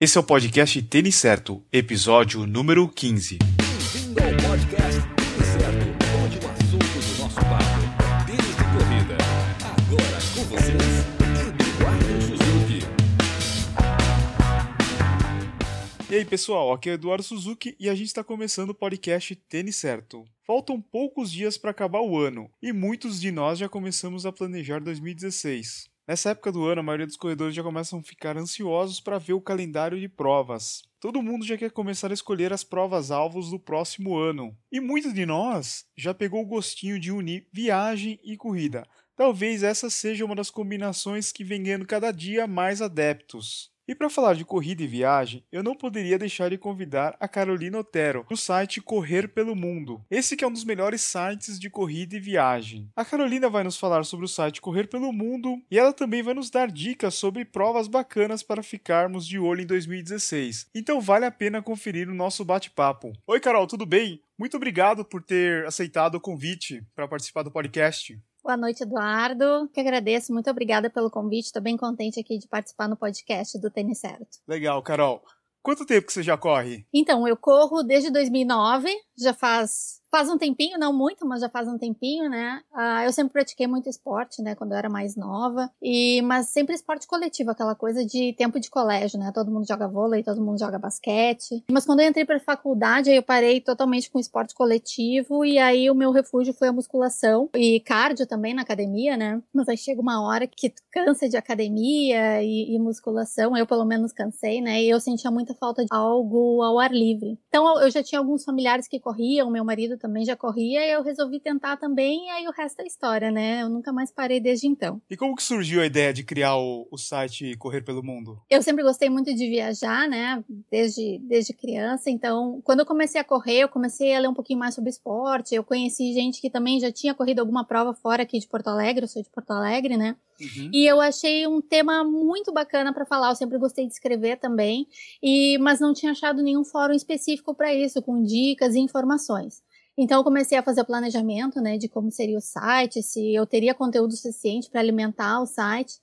Esse é o podcast Tênis Certo, episódio número 15. Bem-vindo ao podcast Tênis Certo, onde o assunto do nosso papo tênis de corrida. Agora com vocês, Eduardo Suzuki. E aí pessoal, aqui é Eduardo Suzuki e a gente está começando o podcast Tênis Certo. Faltam poucos dias para acabar o ano e muitos de nós já começamos a planejar 2016. Nessa época do ano, a maioria dos corredores já começam a ficar ansiosos para ver o calendário de provas. Todo mundo já quer começar a escolher as provas-alvos do próximo ano. E muitos de nós já pegou o gostinho de unir viagem e corrida. Talvez essa seja uma das combinações que vem ganhando cada dia mais adeptos. E para falar de corrida e viagem, eu não poderia deixar de convidar a Carolina Otero, do site Correr pelo Mundo. Esse que é um dos melhores sites de corrida e viagem. A Carolina vai nos falar sobre o site Correr pelo Mundo e ela também vai nos dar dicas sobre provas bacanas para ficarmos de olho em 2016. Então vale a pena conferir o nosso bate-papo. Oi Carol, tudo bem? Muito obrigado por ter aceitado o convite para participar do podcast. Boa noite, Eduardo. Que agradeço, muito obrigada pelo convite. Estou bem contente aqui de participar no podcast do Tênis Certo. Legal, Carol. Quanto tempo que você já corre? Então, eu corro desde 2009, já faz faz um tempinho, não muito, mas já faz um tempinho, né? Uh, eu sempre pratiquei muito esporte, né, quando eu era mais nova, e mas sempre esporte coletivo, aquela coisa de tempo de colégio, né? Todo mundo joga vôlei, todo mundo joga basquete. Mas quando eu entrei para faculdade, aí eu parei totalmente com esporte coletivo e aí o meu refúgio foi a musculação e cardio também na academia, né? Mas aí chega uma hora que tu cansa de academia e, e musculação, eu pelo menos cansei, né? E eu sentia muita falta de algo ao ar livre. Então eu já tinha alguns familiares que corriam, meu marido também já corria, e eu resolvi tentar também, e aí o resto é história, né? Eu nunca mais parei desde então. E como que surgiu a ideia de criar o, o site Correr pelo Mundo? Eu sempre gostei muito de viajar, né? Desde, desde criança, então quando eu comecei a correr, eu comecei a ler um pouquinho mais sobre esporte, eu conheci gente que também já tinha corrido alguma prova fora aqui de Porto Alegre, eu sou de Porto Alegre, né? Uhum. E eu achei um tema muito bacana para falar. Eu sempre gostei de escrever também, e mas não tinha achado nenhum fórum específico para isso, com dicas e informações. Então eu comecei a fazer o planejamento, né, de como seria o site, se eu teria conteúdo suficiente para alimentar o site.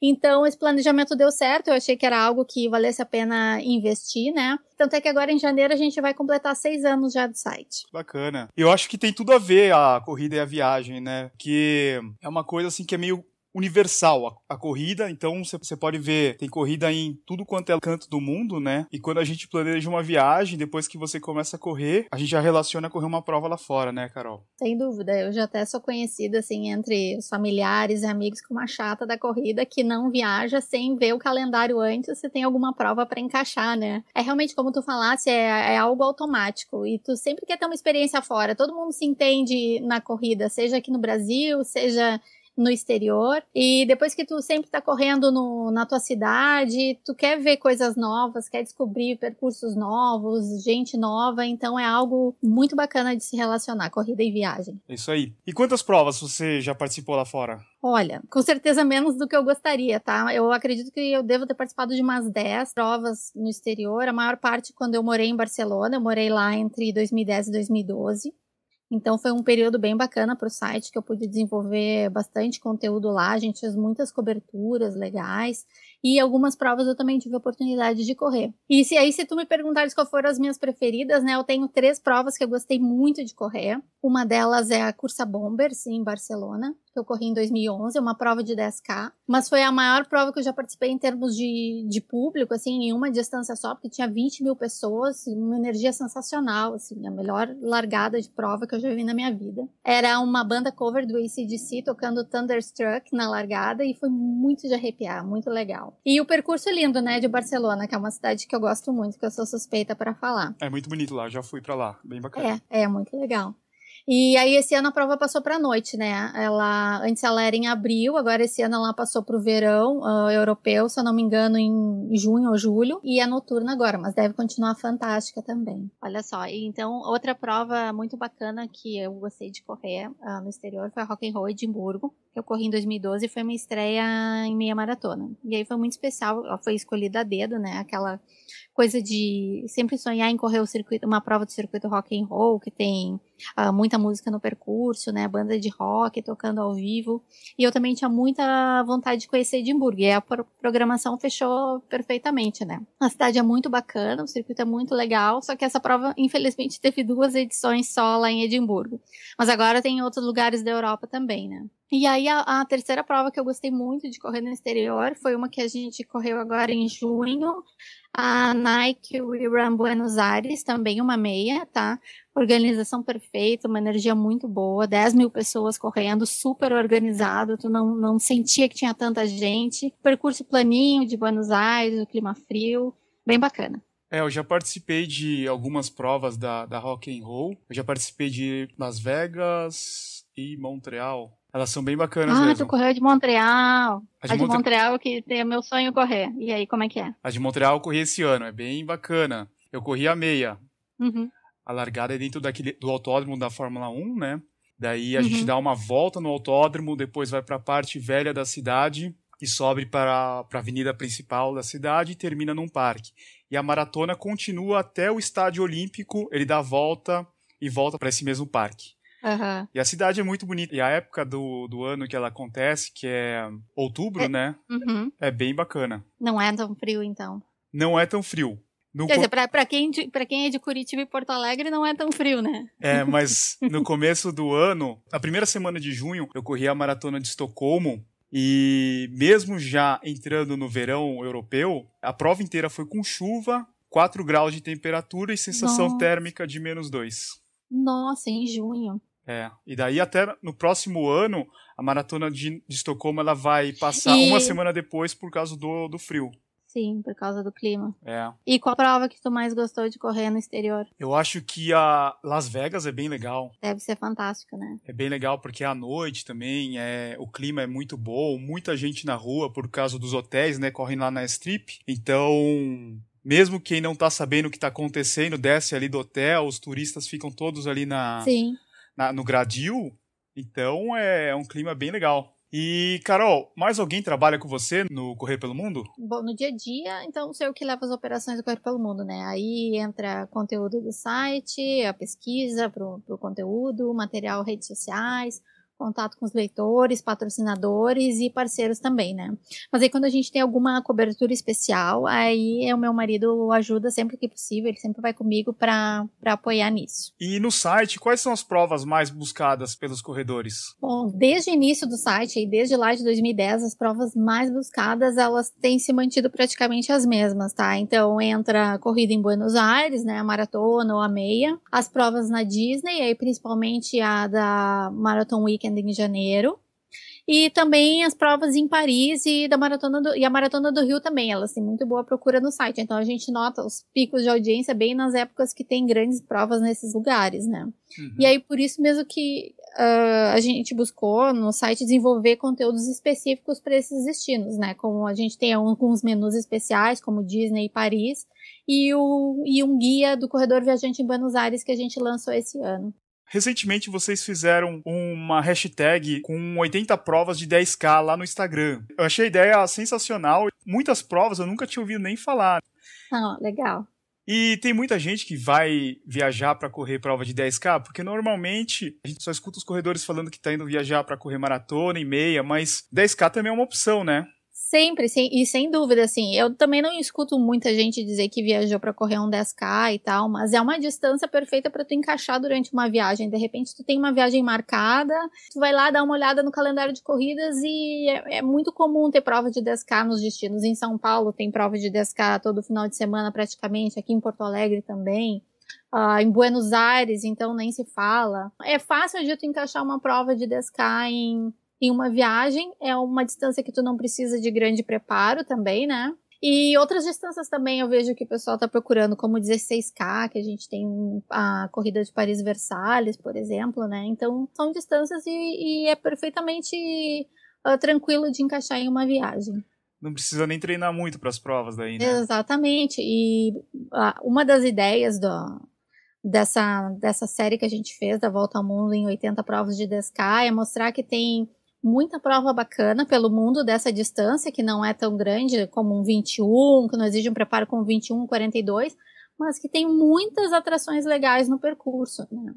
Então esse planejamento deu certo, eu achei que era algo que valesse a pena investir, né? Tanto é que agora em janeiro a gente vai completar seis anos já do site. Bacana. Eu acho que tem tudo a ver a corrida e a viagem, né? Que é uma coisa assim que é meio universal a, a corrida, então você pode ver, tem corrida em tudo quanto é canto do mundo, né? E quando a gente planeja uma viagem, depois que você começa a correr, a gente já relaciona correr uma prova lá fora, né, Carol? Sem dúvida, eu já até sou conhecida, assim, entre os familiares e amigos como a chata da corrida que não viaja sem ver o calendário antes se tem alguma prova para encaixar, né? É realmente, como tu falasse, é, é algo automático e tu sempre quer ter uma experiência fora, todo mundo se entende na corrida, seja aqui no Brasil, seja no exterior. E depois que tu sempre tá correndo no, na tua cidade, tu quer ver coisas novas, quer descobrir percursos novos, gente nova, então é algo muito bacana de se relacionar, corrida e viagem. Isso aí. E quantas provas você já participou lá fora? Olha, com certeza menos do que eu gostaria, tá? Eu acredito que eu devo ter participado de umas 10 provas no exterior, a maior parte quando eu morei em Barcelona, eu morei lá entre 2010 e 2012. Então foi um período bem bacana para o site que eu pude desenvolver bastante conteúdo lá. A gente fez muitas coberturas legais e algumas provas eu também tive a oportunidade de correr. E se aí se tu me perguntares qual foram as minhas preferidas, né, eu tenho três provas que eu gostei muito de correr. Uma delas é a Cursa Bombers em Barcelona, que eu corri em 2011, é uma prova de 10K, mas foi a maior prova que eu já participei em termos de, de público, assim, em uma distância só, porque tinha 20 mil pessoas, uma energia sensacional, assim, a melhor largada de prova que eu já vi na minha vida. Era uma banda cover do ACDC tocando Thunderstruck na largada e foi muito de arrepiar, muito legal. E o percurso lindo, né, de Barcelona, que é uma cidade que eu gosto muito, que eu sou suspeita para falar. É muito bonito lá, já fui para lá, bem bacana. É, é muito legal. E aí esse ano a prova passou para noite, né? Ela antes ela era em abril, agora esse ano ela passou para o verão uh, europeu, se eu não me engano, em junho ou julho, e é noturna agora, mas deve continuar fantástica também. Olha só, então outra prova muito bacana que eu gostei de correr uh, no exterior foi a Rock and Roll Edimburgo, que eu corri em 2012 e foi minha estreia em meia maratona. E aí foi muito especial, ela foi escolhida a dedo, né? Aquela coisa de sempre sonhar em correr circuito, uma prova do circuito Rock and Roll que tem uh, muita muita música no percurso, né? Banda de rock tocando ao vivo. E eu também tinha muita vontade de conhecer Edimburgo. E a programação fechou perfeitamente, né? A cidade é muito bacana, o circuito é muito legal, só que essa prova, infelizmente, teve duas edições só lá em Edimburgo. Mas agora tem outros lugares da Europa também, né? E aí, a, a, terceira prova que eu gostei muito de correr no exterior foi uma que a gente correu agora em junho, a Nike Run Buenos Aires, também uma meia, tá? Organização perfeita, uma energia muito boa, 10 mil pessoas correndo, super organizado, tu não, não sentia que tinha tanta gente. Percurso planinho de Buenos Aires, o clima frio, bem bacana. É, eu já participei de algumas provas da, da Rock and Roll. Eu já participei de Las Vegas e Montreal. Elas são bem bacanas ah, mesmo. tu correu de Montreal. A de, a de Montre... Montreal que é meu sonho correr. E aí, como é que é? A de Montreal eu corri esse ano, é bem bacana. Eu corri a meia. Uhum. A largada é dentro daquele, do autódromo da Fórmula 1, né? Daí a uhum. gente dá uma volta no autódromo, depois vai para a parte velha da cidade e sobe para a avenida principal da cidade e termina num parque. E a maratona continua até o estádio olímpico, ele dá a volta e volta para esse mesmo parque. Uhum. E a cidade é muito bonita. E a época do, do ano que ela acontece, que é outubro, é. né? Uhum. É bem bacana. Não é tão frio, então. Não é tão frio. No Quer dizer, pra, pra, quem, pra quem é de Curitiba e Porto Alegre não é tão frio, né? É, mas no começo do ano, a primeira semana de junho, eu corri a maratona de Estocolmo. E mesmo já entrando no verão europeu, a prova inteira foi com chuva, 4 graus de temperatura e sensação Nossa. térmica de menos 2. Nossa, em junho. É, e daí até no próximo ano, a maratona de, de Estocolmo ela vai passar e... uma semana depois por causa do, do frio. Sim, por causa do clima. É. E qual prova que tu mais gostou de correr no exterior? Eu acho que a Las Vegas é bem legal. Deve ser fantástico, né? É bem legal porque é à noite também, é, o clima é muito bom, muita gente na rua por causa dos hotéis, né, correm lá na Strip. Então, mesmo quem não tá sabendo o que tá acontecendo, desce ali do hotel, os turistas ficam todos ali na Sim na, no gradil. Então é, é um clima bem legal. E, Carol, mais alguém trabalha com você no Correr pelo Mundo? Bom, no dia a dia, então sou eu que levo as operações do Correr pelo Mundo, né? Aí entra conteúdo do site, a pesquisa para o conteúdo, material, redes sociais, contato com os leitores, patrocinadores e parceiros também, né? Mas aí quando a gente tem alguma cobertura especial, aí o meu marido ajuda sempre que possível, ele sempre vai comigo para apoiar nisso. E no site, quais são as provas mais buscadas pelos corredores? Bom, desde o início do site, e desde lá de 2010, as provas mais buscadas, elas têm se mantido praticamente as mesmas, tá? Então entra a corrida em Buenos Aires, né, a maratona ou a meia, as provas na Disney, aí principalmente a da Marathon Weekend Em janeiro. E também as provas em Paris e, da maratona do, e a Maratona do Rio também. Elas têm muito boa procura no site. Então a gente nota os picos de audiência bem nas épocas que tem grandes provas nesses lugares, né? Uhum. E aí por isso mesmo que uh, a gente buscou no site desenvolver conteúdos específicos para esses destinos, né? Como a gente tem alguns menus especiais, como Disney e Paris, e, o, e um guia do corredor viajante em Buenos Aires que a gente lançou esse ano. Recentemente vocês fizeram uma hashtag com 80 provas de 10k lá no Instagram. Eu achei a ideia sensacional. Muitas provas eu nunca tinha ouvido nem falar. Ah, legal. E tem muita gente que vai viajar para correr prova de 10K, porque normalmente a gente só escuta os corredores falando que tá indo viajar para correr maratona e meia, mas 10K também é uma opção, né? Sempre, sim, e sem dúvida, assim, eu também não escuto muita gente dizer que viajou para correr um 10K e tal, mas é uma distância perfeita para tu encaixar durante uma viagem. De repente, tu tem uma viagem marcada, tu vai lá dar uma olhada no calendário de corridas e é, é muito comum ter prova de 10K nos destinos. Em São Paulo tem prova de 10K todo final de semana praticamente, aqui em Porto Alegre também. Uh, em Buenos Aires, então nem se fala. É fácil de tu encaixar uma prova de 10K em em uma viagem. É uma distância que tu não precisa de grande preparo também, né? E outras distâncias também eu vejo que o pessoal está procurando, como 16K, que a gente tem a corrida de Paris-Versalhes, por exemplo, né? Então, são distâncias e, e é perfeitamente uh, tranquilo de encaixar em uma viagem. Não precisa nem treinar muito para as provas daí, né? Exatamente. E uh, uma das ideias do, dessa, dessa série que a gente fez, da Volta ao Mundo em 80 provas de 10K, é mostrar que tem muita prova bacana pelo mundo dessa distância, que não é tão grande como um 21, que não exige um preparo com 21, 42, mas que tem muitas atrações legais no percurso, né?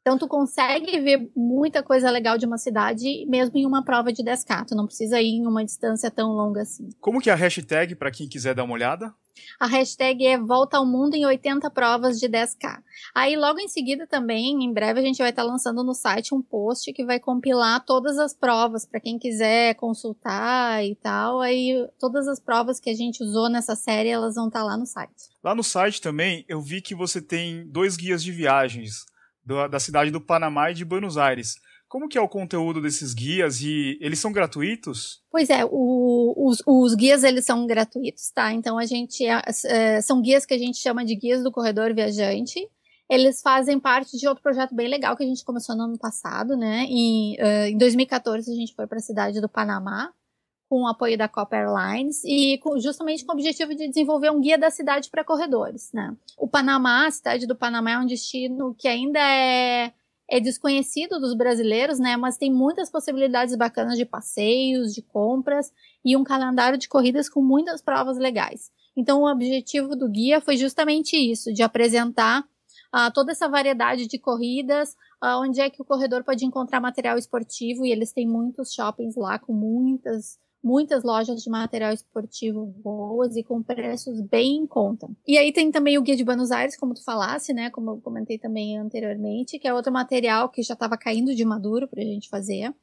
Então tu consegue ver muita coisa legal de uma cidade mesmo em uma prova de 10K. Tu não precisa ir em uma distância tão longa assim. Como que é a hashtag para quem quiser dar uma olhada? A hashtag é Volta ao Mundo em 80 provas de 10K. Aí logo em seguida também, em breve a gente vai estar lançando no site um post que vai compilar todas as provas para quem quiser consultar e tal. Aí todas as provas que a gente usou nessa série, elas vão estar lá no site. Lá no site também eu vi que você tem dois guias de viagens da cidade do Panamá e de Buenos Aires. Como que é o conteúdo desses guias e eles são gratuitos? Pois é, o, os, os, guias eles são gratuitos, tá? Então a gente é, é, são guias que a gente chama de guias do corredor viajante. Eles fazem parte de outro projeto bem legal que a gente começou no ano passado, né? E, uh, em 2014 a gente foi para a cidade do Panamá com o apoio da Copa Airlines e com, justamente com o objetivo de desenvolver um guia da cidade para corredores, né? O Panamá, a cidade do Panamá é um destino que ainda é é desconhecido dos brasileiros, né? Mas tem muitas possibilidades bacanas de passeios, de compras e um calendário de corridas com muitas provas legais. Então, o objetivo do guia foi justamente isso, de apresentar uh, toda essa variedade de corridas, uh, onde é que o corredor pode encontrar material esportivo e eles têm muitos shoppings lá com muitas muitas lojas de material esportivo boas e com preços bem em conta. E aí tem também o Guia de Buenos Aires, como tu falasse, né, como eu comentei também anteriormente, que é outro material que já estava caindo de maduro para a gente fazer.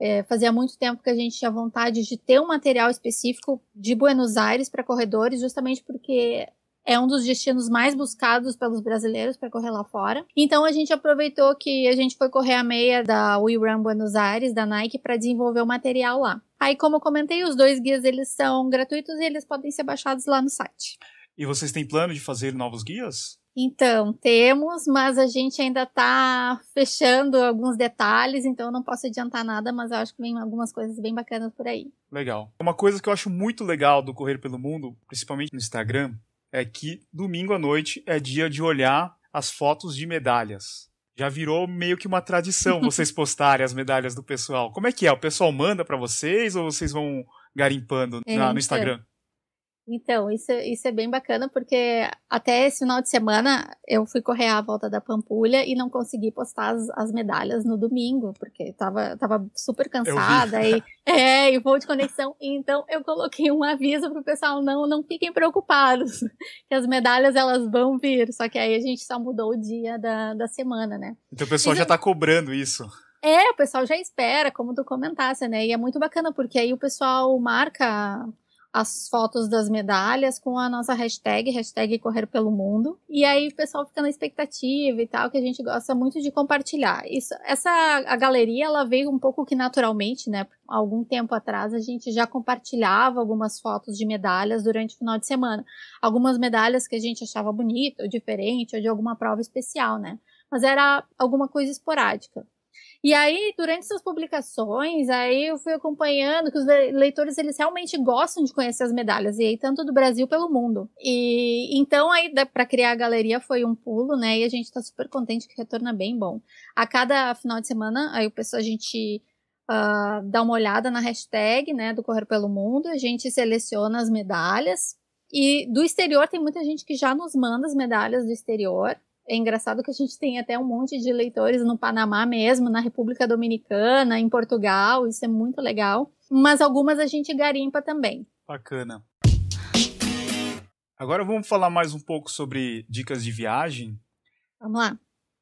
É, fazia muito tempo que a gente tinha vontade de ter um material específico de Buenos Aires para corredores, justamente porque é um dos destinos mais buscados pelos brasileiros para correr lá fora. Então a gente aproveitou que a gente foi correr a meia da We Run Buenos Aires, da Nike, para desenvolver o material lá. Aí, como eu comentei, os dois guias eles são gratuitos e eles podem ser baixados lá no site. E vocês têm plano de fazer novos guias? Então, temos, mas a gente ainda está fechando alguns detalhes, então eu não posso adiantar nada, mas eu acho que vem algumas coisas bem bacanas por aí. Legal. Uma coisa que eu acho muito legal do Correr pelo Mundo, principalmente no Instagram, é que domingo à noite é dia de olhar as fotos de medalhas. Já virou meio que uma tradição vocês postarem as medalhas do pessoal. Como é que é? O pessoal manda para vocês ou vocês vão garimpando na, no então, Instagram? Então, isso, isso é bem bacana, porque até esse final de semana eu fui correr a volta da Pampulha e não consegui postar as, as medalhas no domingo, porque tava, tava super cansada e, é, e voo de conexão. Então eu coloquei um aviso pro pessoal, não, não fiquem preocupados, que as medalhas elas vão vir. Só que aí a gente só mudou o dia da, da semana, né? Então o pessoal já tá cobrando isso. É, o pessoal já espera, como tu comentasse, né? E é muito bacana, porque aí o pessoal marca as fotos das medalhas com a nossa hashtag, hashtag Correr pelo Mundo. E aí o pessoal fica na expectativa e tal, que a gente gosta muito de compartilhar. Isso, essa a galeria ela veio um pouco que naturalmente, né? Algum tempo atrás a gente já compartilhava algumas fotos de medalhas durante o final de semana. Algumas medalhas que a gente achava bonita ou diferente ou de alguma prova especial, né? Mas era alguma coisa esporádica. E aí, durante essas publicações, aí eu fui acompanhando que os leitores eles realmente gostam de conhecer as medalhas, e aí tanto do Brasil pelo mundo. E então aí para criar a galeria foi um pulo, né? E a gente tá super contente que retorna bem bom. A cada final de semana, aí o pessoal a gente uh, dá uma olhada na hashtag, né, do Correr pelo Mundo, a gente seleciona as medalhas. E do exterior tem muita gente que já nos manda as medalhas do exterior. É engraçado que a gente tem até um monte de leitores no Panamá mesmo, na República Dominicana, em Portugal, isso é muito legal. Mas algumas a gente garimpa também. Bacana. Agora vamos falar mais um pouco sobre dicas de viagem. Vamos lá.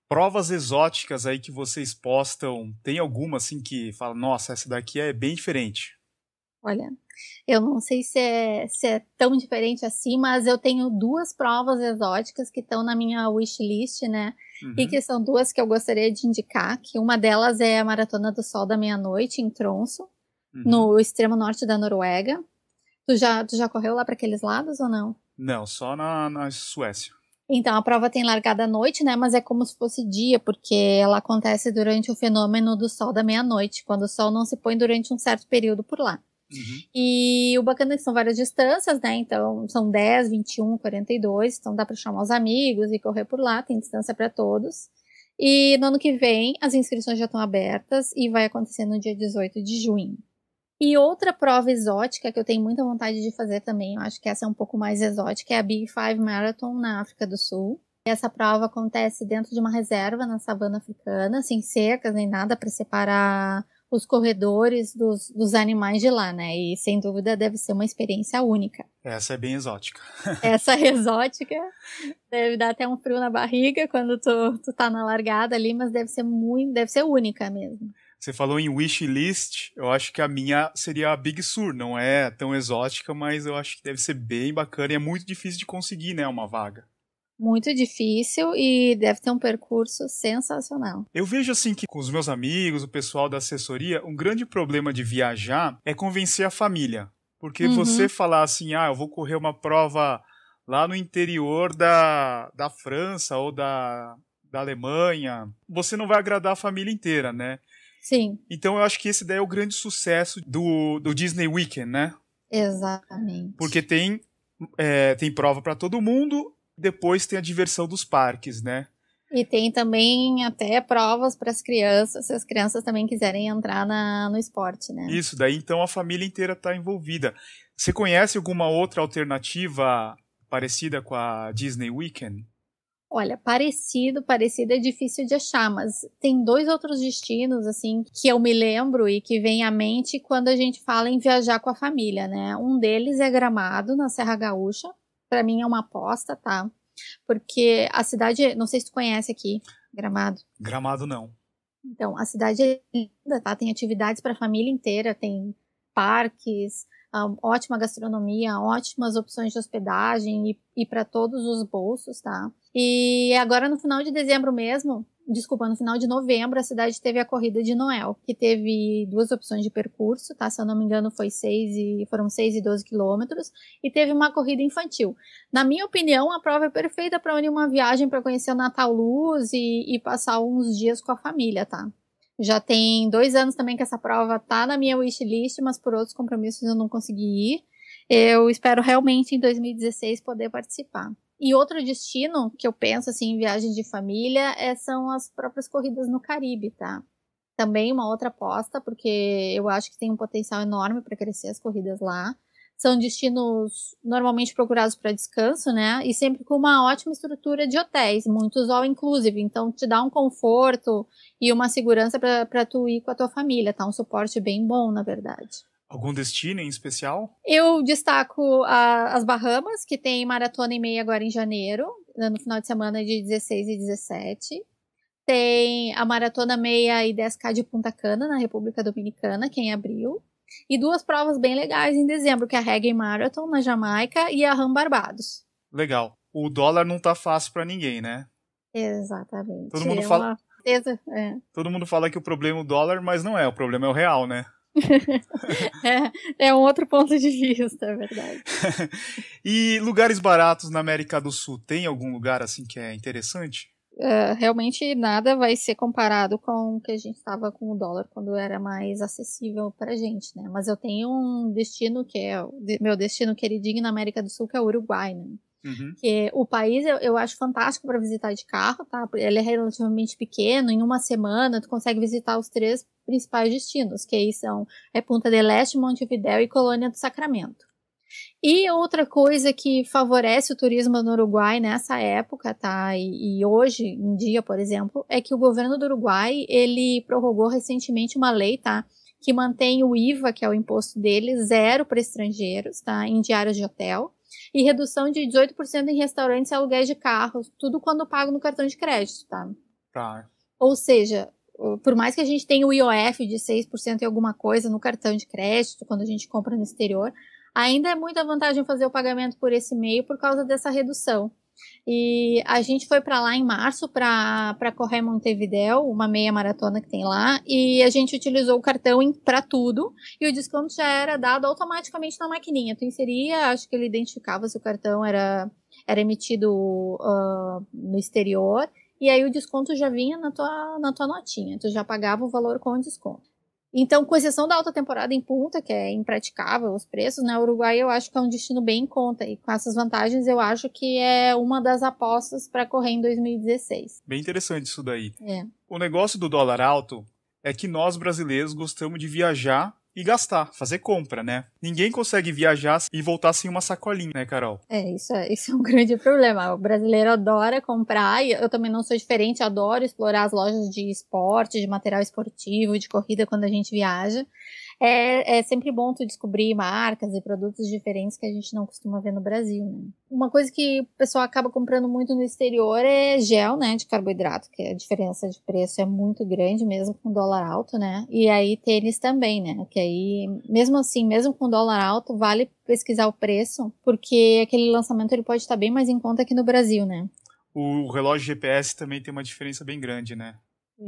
Provas exóticas aí que vocês postam, tem alguma assim que fala, nossa, essa daqui é bem diferente? Olha, eu não sei se é, se é tão diferente assim, mas eu tenho duas provas exóticas que estão na minha wishlist, né? Uhum. E que são duas que eu gostaria de indicar, que uma delas é a Maratona do Sol da Meia-Noite, em Tronso, uhum. no extremo norte da Noruega. Tu já, tu já correu lá para aqueles lados ou não? Não, só na, na Suécia. Então, a prova tem largada à noite, né? Mas é como se fosse dia, porque ela acontece durante o fenômeno do sol da meia-noite, quando o sol não se põe durante um certo período por lá. Uhum. E o bacana é que são várias distâncias, né? Então, são 10, 21, 42. Então, dá para chamar os amigos e correr por lá. Tem distância para todos. E no ano que vem, as inscrições já estão abertas e vai acontecer no dia 18 de junho. E outra prova exótica que eu tenho muita vontade de fazer também, eu acho que essa é um pouco mais exótica, é a Big Five Marathon na África do Sul. Essa prova acontece dentro de uma reserva na savana africana, sem cercas nem nada para separar os corredores dos, dos animais de lá, né? E sem dúvida deve ser uma experiência única. Essa é bem exótica. Essa exótica deve dar até um frio na barriga quando tu, tu tá na largada ali, mas deve ser muito, deve ser única mesmo. Você falou em wish list, eu acho que a minha seria a Big Sur, não é tão exótica, mas eu acho que deve ser bem bacana e é muito difícil de conseguir, né, uma vaga muito difícil e deve ter um percurso sensacional. Eu vejo assim que com os meus amigos, o pessoal da assessoria, um grande problema de viajar é convencer a família. Porque uhum. você falar assim, ah, eu vou correr uma prova lá no interior da, da França ou da, da Alemanha, você não vai agradar a família inteira, né? Sim. Então eu acho que esse daí é o grande sucesso do, do Disney Weekend, né? Exatamente. Porque tem, é, tem prova para todo mundo depois tem a diversão dos parques, né? E tem também até provas para as crianças, se as crianças também quiserem entrar na, no esporte, né? Isso, daí então a família inteira está envolvida. Você conhece alguma outra alternativa parecida com a Disney Weekend? Olha, parecido, parecido é difícil de achar, mas tem dois outros destinos, assim, que eu me lembro e que vem à mente quando a gente fala em viajar com a família, né? Um deles é Gramado, na Serra Gaúcha, para mim é uma aposta, tá? Porque a cidade, não sei se tu conhece aqui, Gramado. Gramado não. Então, a cidade é linda, tá? Tem atividades para a família inteira, tem parques, um, ótima gastronomia, ótimas opções de hospedagem e, e para todos os bolsos, tá? E agora no final de dezembro mesmo, desculpa, no final de novembro, a cidade teve a corrida de Noel, que teve duas opções de percurso, tá? Se eu não me engano, foi seis e foram 6 e 12 quilômetros, e teve uma corrida infantil. Na minha opinião, a prova é perfeita para unir uma viagem para conhecer o Natal Luz e, e passar uns dias com a família, tá? Já tem dois anos também que essa prova tá na minha wishlist, mas por outros compromissos eu não consegui ir. Eu espero realmente em 2016 poder participar. E outro destino que eu penso assim em viagem de família é, são as próprias corridas no Caribe, tá? Também uma outra aposta, porque eu acho que tem um potencial enorme para crescer as corridas lá. São destinos normalmente procurados para descanso, né? E sempre com uma ótima estrutura de hotéis, muitos all inclusive, então te dá um conforto e uma segurança para tu ir com a tua família, tá? Um suporte bem bom, na verdade. Algum destino em especial? Eu destaco a, as Bahamas, que tem maratona e meia agora em janeiro, no final de semana de 16 e 17. Tem a maratona meia e 10K de Punta Cana, na República Dominicana, que é em abril. E duas provas bem legais em dezembro, que é a Reggae Marathon na Jamaica e a Ram Barbados. Legal. O dólar não tá fácil para ninguém, né? Exatamente. Todo mundo é fala. Certeza, é. Todo mundo fala que o problema é o dólar, mas não é. O problema é o real, né? É, é um outro ponto de vista, é verdade. e lugares baratos na América do Sul, tem algum lugar assim que é interessante? Uh, realmente nada vai ser comparado com o que a gente estava com o dólar quando era mais acessível para a gente, né? Mas eu tenho um destino que é meu destino queridinho na América do Sul, que é o Uruguai, né? Uhum. Que o país eu, eu acho fantástico para visitar de carro, tá? Ele é relativamente pequeno, em uma semana tu consegue visitar os três principais destinos, que aí são é Punta del Este, Montevidéu e Colônia do Sacramento. E outra coisa que favorece o turismo no Uruguai nessa época, tá? E, e, hoje em dia, por exemplo, é que o governo do Uruguai ele prorrogou recentemente uma lei, tá? Que mantém o IVA, que é o imposto dele, zero para estrangeiros, tá? Em diários de hotel e redução de 18% em restaurantes e aluguéis de carros, tudo quando pago no cartão de crédito, tá? Tá. Ou seja, por mais que a gente tenha o IOF de 6% e alguma coisa no cartão de crédito, quando a gente compra no exterior, ainda é muita vantagem fazer o pagamento por esse meio por causa dessa redução. E a gente foi para lá em março para correr Montevidéu, uma meia maratona que tem lá, e a gente utilizou o cartão para tudo, e o desconto já era dado automaticamente na maquininha. Tu inseria, acho que ele identificava se o cartão era, era emitido uh, no exterior, e aí o desconto já vinha na tua, na tua notinha, tu já pagava o valor com desconto. Então, com exceção da alta temporada em Punta, que é impraticável os preços, né? O Uruguai eu acho que é um destino bem em conta. E com essas vantagens, eu acho que é uma das apostas para correr em 2016. Bem interessante isso daí. É. O negócio do dólar alto é que nós brasileiros gostamos de viajar e gastar, fazer compra, né? Ninguém consegue viajar e voltar sem uma sacolinha, né, Carol? É, isso é, isso é um grande problema. O brasileiro adora comprar, e eu também não sou diferente, adoro explorar as lojas de esporte, de material esportivo, de corrida quando a gente viaja é, é sempre bom tu descobrir marcas e produtos diferentes que a gente não costuma ver no Brasil, né? Uma coisa que o pessoal acaba comprando muito no exterior é gel, né, de carboidrato, que a diferença de preço é muito grande, mesmo com dólar alto, né? E aí tênis também, né? Que aí, mesmo assim, mesmo com dólar alto, vale pesquisar o preço, porque aquele lançamento ele pode estar bem mais em conta aqui no Brasil, né? O relógio GPS também tem uma diferença bem grande, né?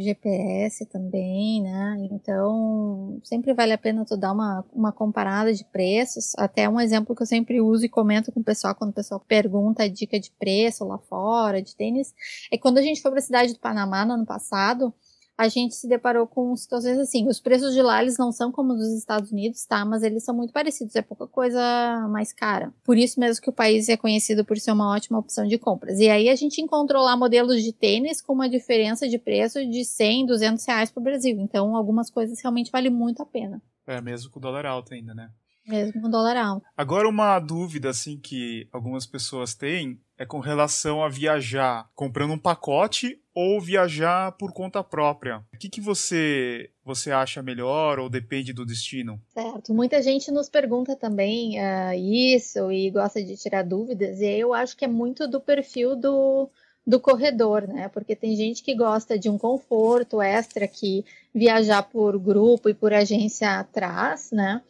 GPS também, né? Então, sempre vale a pena tu dar uma, uma comparada de preços. Até um exemplo que eu sempre uso e comento com o pessoal quando o pessoal pergunta a dica de preço lá fora, de tênis, é quando a gente foi para a cidade do Panamá no ano passado, a gente se deparou com situações assim. Os preços de lá eles não são como os dos Estados Unidos, tá? Mas eles são muito parecidos, é pouca coisa mais cara. Por isso mesmo que o país é conhecido por ser uma ótima opção de compras. E aí a gente encontrou lá modelos de tênis com uma diferença de preço de 100, 200 reais pro Brasil. Então algumas coisas realmente valem muito a pena. É, mesmo com o dólar alto ainda, né? Mesmo com o dólar alto. Agora, uma dúvida assim que algumas pessoas têm é com relação a viajar comprando um pacote ou viajar por conta própria. O que, que você, você acha melhor ou depende do destino? Certo. Muita gente nos pergunta também uh, isso e gosta de tirar dúvidas, e eu acho que é muito do perfil do, do corredor, né? Porque tem gente que gosta de um conforto extra que viajar por grupo e por agência traz, né?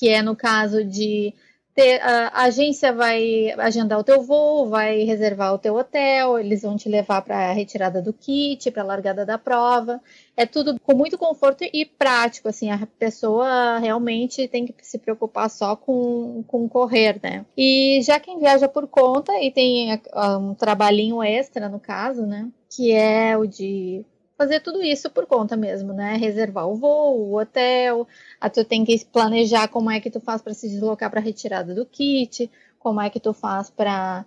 Que é no caso de ter, a agência vai agendar o teu voo, vai reservar o teu hotel, eles vão te levar para a retirada do kit, para a largada da prova. É tudo com muito conforto e prático, assim, a pessoa realmente tem que se preocupar só com, com correr, né? E já quem viaja por conta e tem um trabalhinho extra, no caso, né? Que é o de fazer tudo isso por conta mesmo, né? Reservar o voo, o hotel, a tu tem que planejar como é que tu faz para se deslocar para a retirada do kit, como é que tu faz para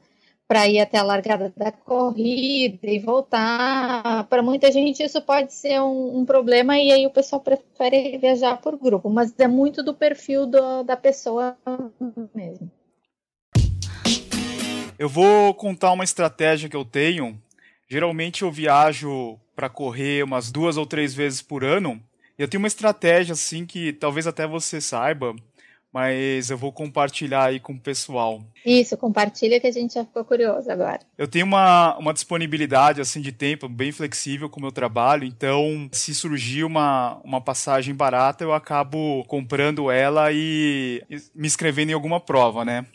para ir até a largada da corrida e voltar. Para muita gente isso pode ser um, um, problema e aí o pessoal prefere viajar por grupo, mas é muito do perfil do, da pessoa mesmo. Eu vou contar uma estratégia que eu tenho. Geralmente eu viajo para correr umas duas ou três vezes por ano. Eu tenho uma estratégia assim que talvez até você saiba, mas eu vou compartilhar aí com o pessoal. Isso, compartilha que a gente já ficou curioso agora. Eu tenho uma, uma disponibilidade assim de tempo bem flexível com o meu trabalho, então se surgir uma, uma passagem barata, eu acabo comprando ela e me inscrevendo em alguma prova, né?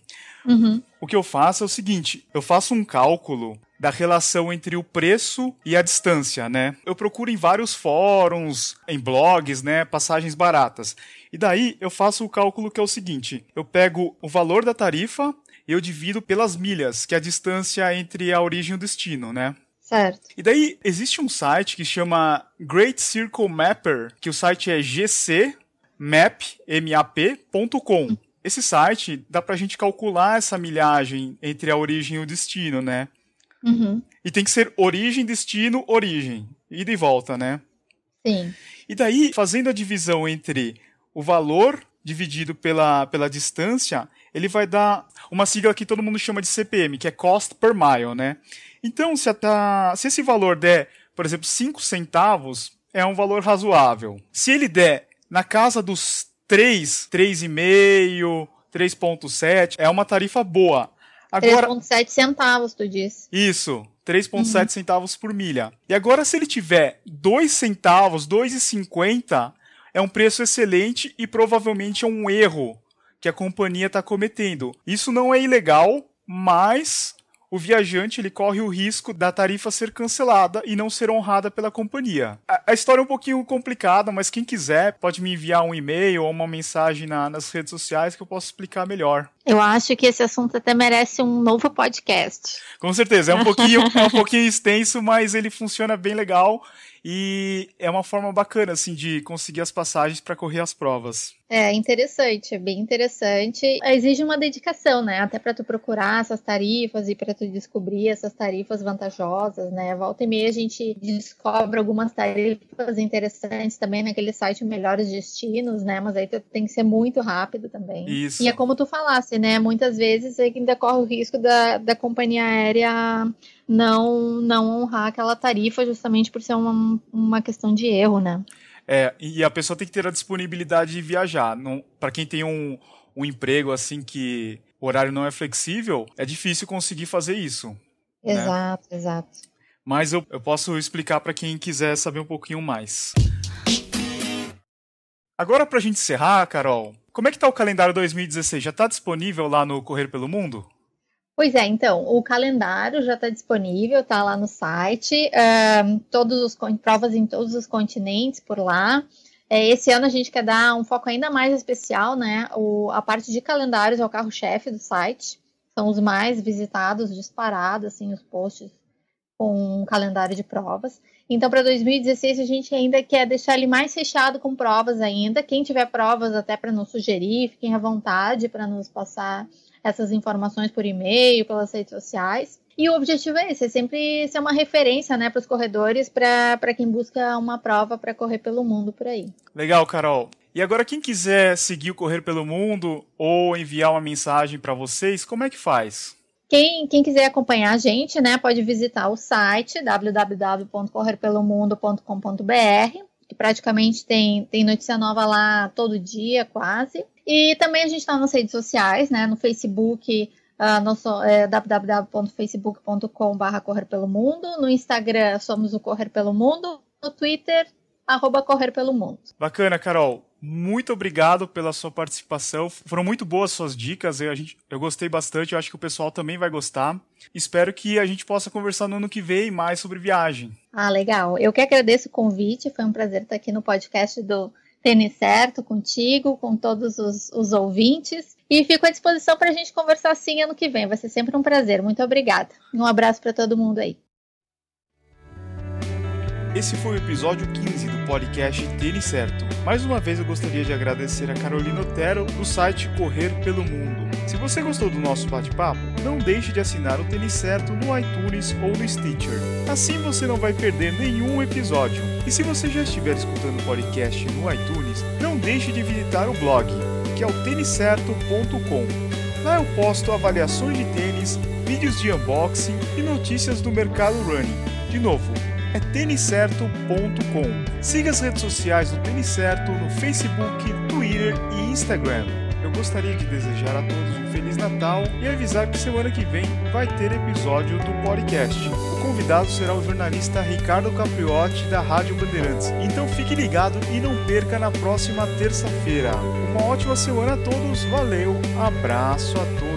Uhum. O que eu faço é o seguinte: eu faço um cálculo da relação entre o preço e a distância, né? Eu procuro em vários fóruns, em blogs, né, passagens baratas. E daí eu faço o cálculo que é o seguinte: eu pego o valor da tarifa e eu divido pelas milhas, que é a distância entre a origem e o destino, né? Certo. E daí existe um site que chama Great Circle Mapper, que o site é gcmap.com. Esse site dá pra gente calcular essa milhagem entre a origem e o destino, né? Uhum. E tem que ser origem, destino, origem. Ida e volta, né? Sim. E daí, fazendo a divisão entre o valor dividido pela, pela distância, ele vai dar uma sigla que todo mundo chama de CPM, que é Cost per Mile, né? Então, se, a, se esse valor der, por exemplo, 5 centavos, é um valor razoável. Se ele der na casa dos 3, 3,5, 3,7, é uma tarifa boa. Agora... 3,7 centavos, tu disse. Isso, 3,7 uhum. centavos por milha. E agora, se ele tiver 2 centavos, 2,50, é um preço excelente e provavelmente é um erro que a companhia está cometendo. Isso não é ilegal, mas o viajante ele corre o risco da tarifa ser cancelada e não ser honrada pela companhia. A, história é um pouquinho complicada, mas quem quiser pode me enviar um e-mail ou uma mensagem na, nas redes sociais que eu posso explicar melhor. Eu acho que esse assunto até merece um novo podcast. Com certeza, é um pouquinho, é um pouquinho extenso, mas ele funciona bem legal e é uma forma bacana assim de conseguir as passagens para correr as provas. É interessante, é bem interessante. Exige uma dedicação, né? Até para tu procurar essas tarifas e para tu descobrir essas tarifas vantajosas, né? Volta e meia a gente descobre algumas tarifas interessantes também naquele site Melhores Destinos, né? Mas aí tu tem que ser muito rápido também. Isso. E é como tu falasse, né? Muitas vezes ainda corre o risco da, da companhia aérea não não honrar aquela tarifa justamente por ser uma, uma questão de erro, né? É, e a pessoa tem que ter a disponibilidade de viajar. Para quem tem um, um emprego assim que o horário não é flexível, é difícil conseguir fazer isso. Né? Exato, né? exato. Mas eu, eu posso explicar para quem quiser saber um pouquinho mais. Agora, para a gente encerrar, Carol, como é que está o calendário 2016? Já está disponível lá no Correr pelo Mundo? Pois é, então, o calendário já está disponível, está lá no site, um, todos os provas em todos os continentes por lá. É, esse ano a gente quer dar um foco ainda mais especial, né? O, a parte de calendários é o carro-chefe do site, são os mais visitados, disparados, assim, os posts com um calendário de provas. Então, para 2016, a gente ainda quer deixar ele mais fechado com provas ainda. Quem tiver provas, até para nos sugerir, fiquem à vontade para nos passar essas informações por e-mail, pelas redes sociais. E o objetivo é esse, é sempre ser uma referência né, para os corredores, para quem busca uma prova para correr pelo mundo por aí. Legal, Carol. E agora, quem quiser seguir o Correr pelo Mundo ou enviar uma mensagem para vocês, como é que faz? Quem, quem, quiser acompanhar a gente, né, pode visitar o site www.correrpelomundo.com.br, que praticamente tem, tem notícia nova lá todo dia, quase. E também a gente está nas redes sociais, né? No Facebook, uh, nosso é www.facebook.com.br Correr Pelo Mundo. No Instagram somos o Correr Pelo Mundo. No Twitter, arroba Correr Pelo Mundo. Bacana, Carol. Muito obrigado pela sua participação. Foram muito boas suas dicas. Eu, a gente, eu gostei bastante. Eu acho que o pessoal também vai gostar. Espero que a gente possa conversar no ano que vem mais sobre viagem. Ah, legal. Eu que agradeço o convite. Foi um prazer estar aqui no podcast do tênis certo contigo, com todos os, os ouvintes. E fico à disposição para a gente conversar sim ano que vem. Vai ser sempre um prazer. Muito obrigada. Um abraço para todo mundo aí. Esse foi o episódio 15 do podcast Tênis Certo. Mais uma vez eu gostaria de agradecer a Carolina Otero do site Correr pelo Mundo. Se você gostou do nosso bate-papo, não deixe de assinar o Tênis Certo no iTunes ou no Stitcher. Assim você não vai perder nenhum episódio. E se você já estiver escutando o podcast no iTunes, não deixe de visitar o blog, que é o têniscerto.com. Lá eu posto avaliações de tênis, vídeos de unboxing e notícias do mercado running. De novo, é têniscerto.com. Siga as redes sociais do Tênis Certo no Facebook, Twitter e Instagram. Eu gostaria de desejar a todos um Feliz Natal e avisar que semana que vem vai ter episódio do podcast. O convidado será o jornalista Ricardo Capriotti da Rádio Bandeirantes. Então fique ligado e não perca na próxima terça-feira. Uma ótima semana a todos, valeu, abraço a todos.